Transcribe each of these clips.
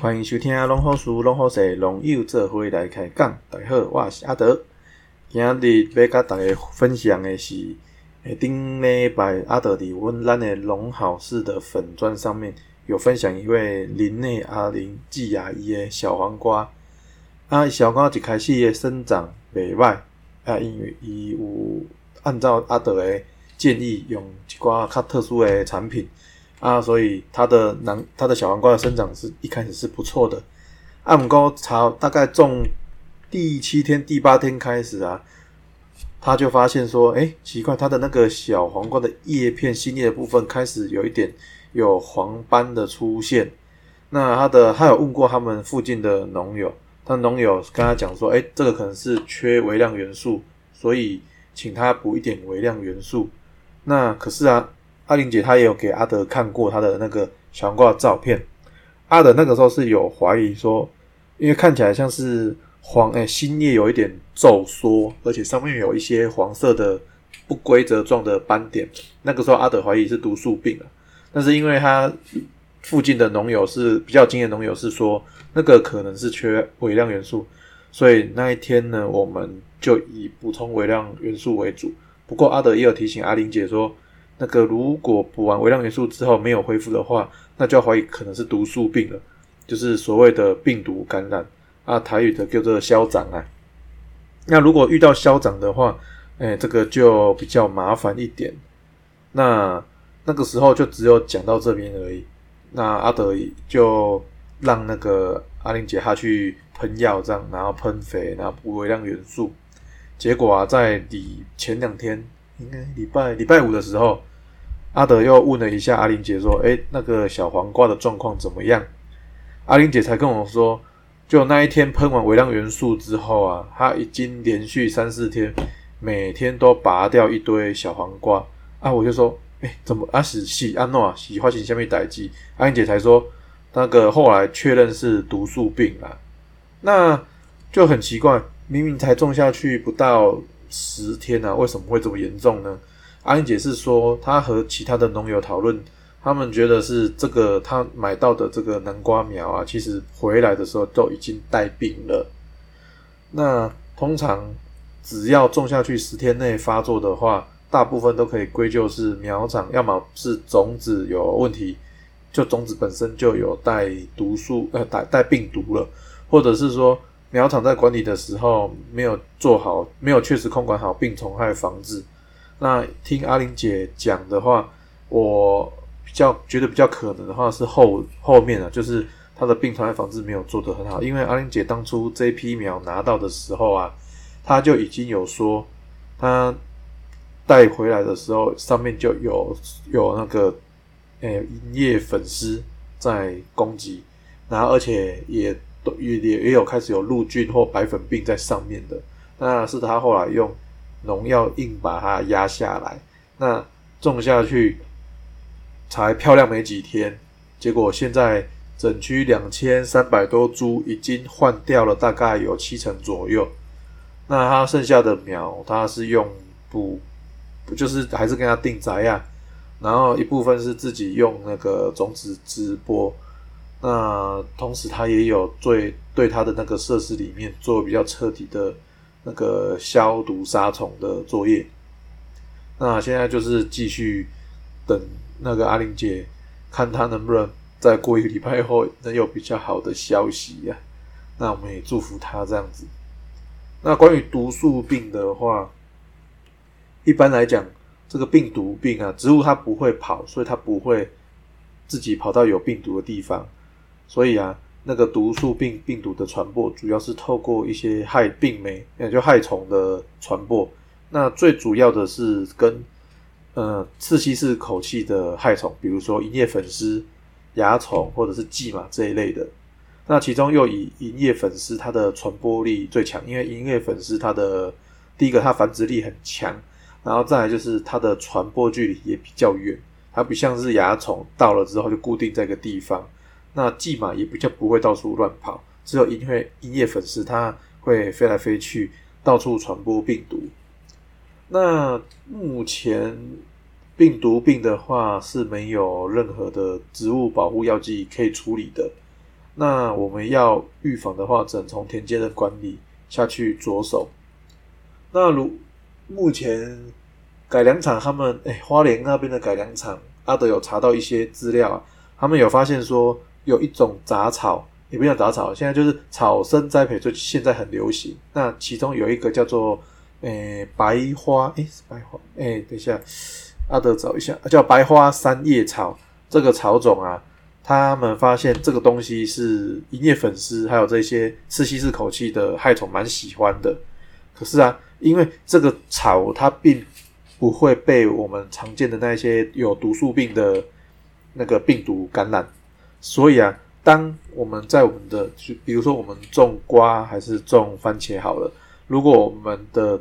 欢迎收听《龙好事龙好事》，龙友做伙来开讲。大家好，我是阿德。今日要甲大家分享的是，顶礼拜阿德伫阮咱的龙好事的粉砖上面有分享一位林内阿玲季阿姨的小黄瓜。啊，小黄瓜一开始的生长袂歹，啊，因为伊有按照阿德的建议，用一寡较特殊的产品。啊，所以它的南它的小黄瓜的生长是一开始是不错的。阿姆高朝大概种第七天、第八天开始啊，他就发现说，哎，奇怪，它的那个小黄瓜的叶片新叶的部分开始有一点有黄斑的出现。那他的他有问过他们附近的农友，他农友跟他讲说，哎，这个可能是缺微量元素，所以请他补一点微量元素。那可是啊。阿玲姐她也有给阿德看过她的那个小黄瓜的照片，阿德那个时候是有怀疑说，因为看起来像是黄诶新叶有一点皱缩，而且上面有一些黄色的不规则状的斑点，那个时候阿德怀疑是毒素病了。但是因为他附近的农友是比较经验农友是说那个可能是缺微量元素，所以那一天呢我们就以补充微量元素为主。不过阿德也有提醒阿玲姐说。那个如果补完微量元素之后没有恢复的话，那就要怀疑可能是毒素病了，就是所谓的病毒感染啊，台语的叫做消长啊。那如果遇到消长的话，哎，这个就比较麻烦一点。那那个时候就只有讲到这边而已。那阿德就让那个阿玲姐她去喷药，这样然后喷肥，然后补微量元素。结果啊，在你前两天，应该礼拜礼拜五的时候。阿德又问了一下阿玲姐，说：“哎，那个小黄瓜的状况怎么样？”阿玲姐才跟我说，就那一天喷完微量元素之后啊，她已经连续三四天，每天都拔掉一堆小黄瓜啊。我就说：“哎，怎么阿喜喜安诺啊，喜花型下面逮鸡？”阿玲姐才说，那个后来确认是毒素病啊，那就很奇怪，明明才种下去不到十天啊，为什么会这么严重呢？阿英姐是说，她和其他的农友讨论，他们觉得是这个他买到的这个南瓜苗啊，其实回来的时候都已经带病了。那通常只要种下去十天内发作的话，大部分都可以归咎是苗场，要么是种子有问题，就种子本身就有带毒素呃带带病毒了，或者是说苗场在管理的时候没有做好，没有确实控管好病虫害防治。那听阿玲姐讲的话，我比较觉得比较可能的话是后后面啊，就是它的病虫害防治没有做得很好。因为阿玲姐当初这批苗拿到的时候啊，她就已经有说，她带回来的时候上面就有有那个诶营业粉丝在攻击，然后而且也都也也也有开始有陆菌或白粉病在上面的，那是他后来用。农药硬把它压下来，那种下去才漂亮没几天，结果现在整区两千三百多株已经换掉了，大概有七成左右。那它剩下的苗，它是用补，就是还是跟它定宅呀，然后一部分是自己用那个种子直播，那同时他也有对对他的那个设施里面做比较彻底的。那个消毒杀虫的作业，那现在就是继续等那个阿玲姐，看她能不能再过一个礼拜后能有比较好的消息呀？那我们也祝福她这样子。那关于毒素病的话，一般来讲，这个病毒病啊，植物它不会跑，所以它不会自己跑到有病毒的地方，所以啊。那个毒素病病毒的传播主要是透过一些害病媒，也就害虫的传播。那最主要的是跟呃刺吸式口气的害虫，比如说银叶粉丝、蚜虫或者是蓟马这一类的。那其中又以银叶粉丝它的传播力最强，因为银叶粉丝它的第一个它繁殖力很强，然后再来就是它的传播距离也比较远，它不像是蚜虫到了之后就固定在一个地方。那蓟马也比较不会到处乱跑，只有因为银叶粉丝它会飞来飞去，到处传播病毒。那目前病毒病的话是没有任何的植物保护药剂可以处理的那我们要预防的话，只能从田间的管理下去着手。那如目前改良场他们，哎，花莲那边的改良场，阿德有查到一些资料，他们有发现说有一种杂草，也不叫杂草，现在就是草生栽培，就现在很流行。那其中有一个叫做，诶，白花，诶，是白花，诶，等一下，阿德找一下，叫白花三叶草，这个草种啊。他们发现这个东西是银叶粉丝，还有这些吃吸式口气的害虫蛮喜欢的。可是啊，因为这个草它并不会被我们常见的那些有毒素病的那个病毒感染，所以啊，当我们在我们的，就比如说我们种瓜还是种番茄好了，如果我们的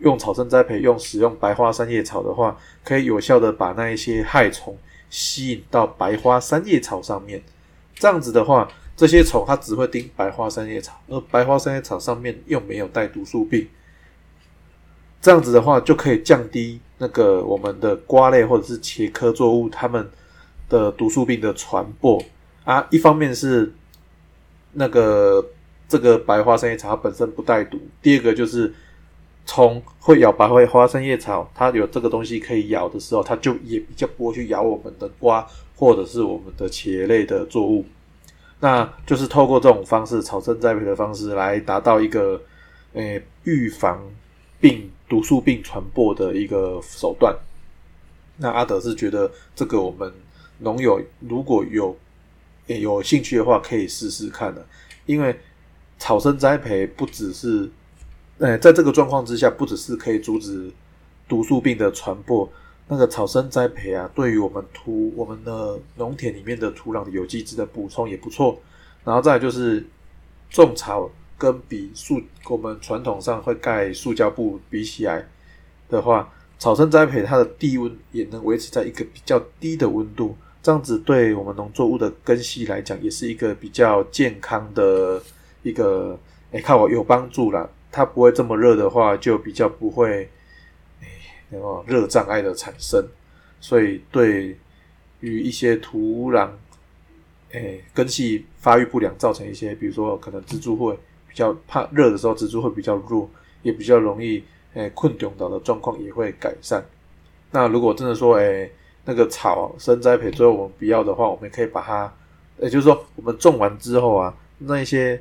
用草生栽培用使用白花三叶草的话，可以有效的把那一些害虫。吸引到白花三叶草上面，这样子的话，这些虫它只会叮白花三叶草，而白花三叶草上面又没有带毒素病，这样子的话就可以降低那个我们的瓜类或者是茄科作物它们的毒素病的传播啊。一方面是那个这个白花三叶草它本身不带毒，第二个就是。虫会咬白花花生叶草，它有这个东西可以咬的时候，它就也比较不会去咬我们的瓜或者是我们的茄类的作物。那就是透过这种方式，草生栽培的方式来达到一个诶预防病毒素病传播的一个手段。那阿德是觉得这个我们农友如果有有兴趣的话，可以试试看的，因为草生栽培不只是。呃，在这个状况之下，不只是可以阻止毒素病的传播，那个草生栽培啊，对于我们土我们的农田里面的土壤的有机质的补充也不错。然后再就是种草跟比塑我们传统上会盖塑胶布比起来的话，草生栽培它的地温也能维持在一个比较低的温度，这样子对我们农作物的根系来讲，也是一个比较健康的一个，哎，看我有帮助了。它不会这么热的话，就比较不会，哎，那个热障碍的产生，所以对于一些土壤，哎，根系发育不良，造成一些，比如说可能植株会比较怕热的时候，植株会比较弱，也比较容易，哎，困窘倒的状况也会改善。那如果真的说，哎，那个草生栽培最后我们不要的话，我们可以把它，也就是说，我们种完之后啊，那一些。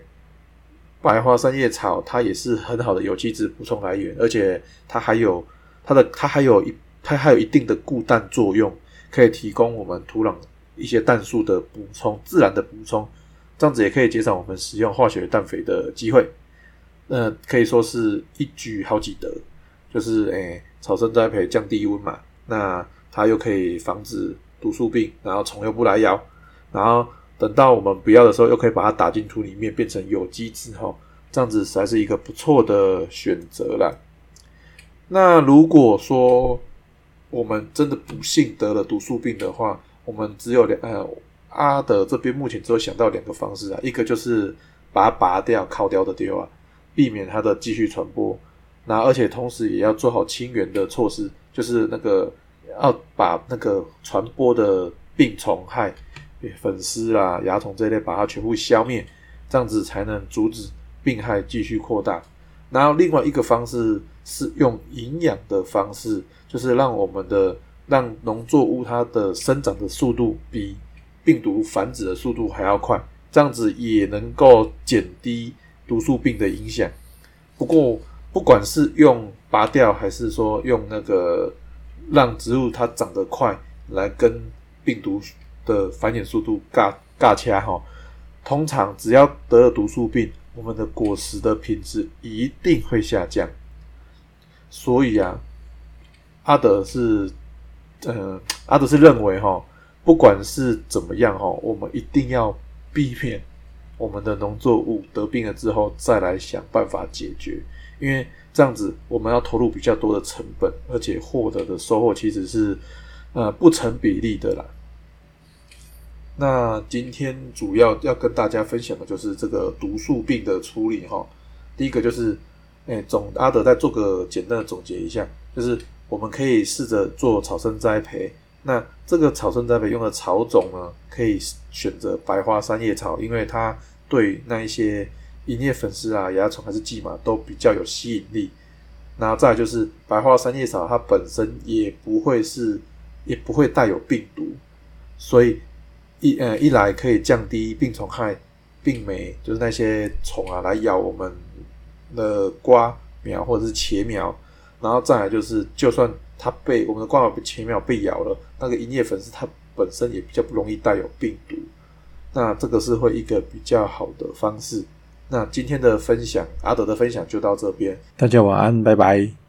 白花三叶草，它也是很好的有机质补充来源，而且它还有它的它还有一它还有一定的固氮作用，可以提供我们土壤一些氮素的补充，自然的补充，这样子也可以减少我们使用化学氮肥的机会。那可以说是一举好几得，就是诶草生栽培降低温嘛，那它又可以防止毒素病，然后虫又不来咬，然后。等到我们不要的时候，又可以把它打进土里面，变成有机质哈，这样子才是一个不错的选择啦。那如果说我们真的不幸得了毒素病的话，我们只有两呃阿德这边目前只有想到两个方式啊，一个就是把它拔掉、烤掉的丢啊，避免它的继续传播。那而且同时也要做好清源的措施，就是那个要把那个传播的病虫害。粉丝啊、蚜虫这类，把它全部消灭，这样子才能阻止病害继续扩大。然后另外一个方式是用营养的方式，就是让我们的让农作物它的生长的速度比病毒繁殖的速度还要快，这样子也能够减低毒素病的影响。不过不管是用拔掉，还是说用那个让植物它长得快来跟病毒。的繁衍速度尬尬掐哈，通常只要得了毒素病，我们的果实的品质一定会下降。所以啊，阿德是，呃，阿德是认为哈，不管是怎么样哈，我们一定要避免我们的农作物得病了之后再来想办法解决，因为这样子我们要投入比较多的成本，而且获得的收获其实是呃不成比例的啦。那今天主要要跟大家分享的就是这个毒素病的处理哈。第一个就是，哎，总阿德再做个简单的总结一下，就是我们可以试着做草生栽培，那这个草生栽培用的草种呢，可以选择白花三叶草，因为它对那一些银叶粉丝啊、蚜虫还是蓟马都比较有吸引力。然后再就是白花三叶草，它本身也不会是，也不会带有病毒，所以一呃一来可以降低病虫害、病媒，就是那些虫啊来咬我们的瓜苗或者是茄苗。然后再来就是，就算它被我们的瓜苗茄苗被咬了，那个银叶粉丝它本身也比较不容易带有病毒，那这个是会一个比较好的方式。那今天的分享，阿德的分享就到这边，大家晚安，拜拜。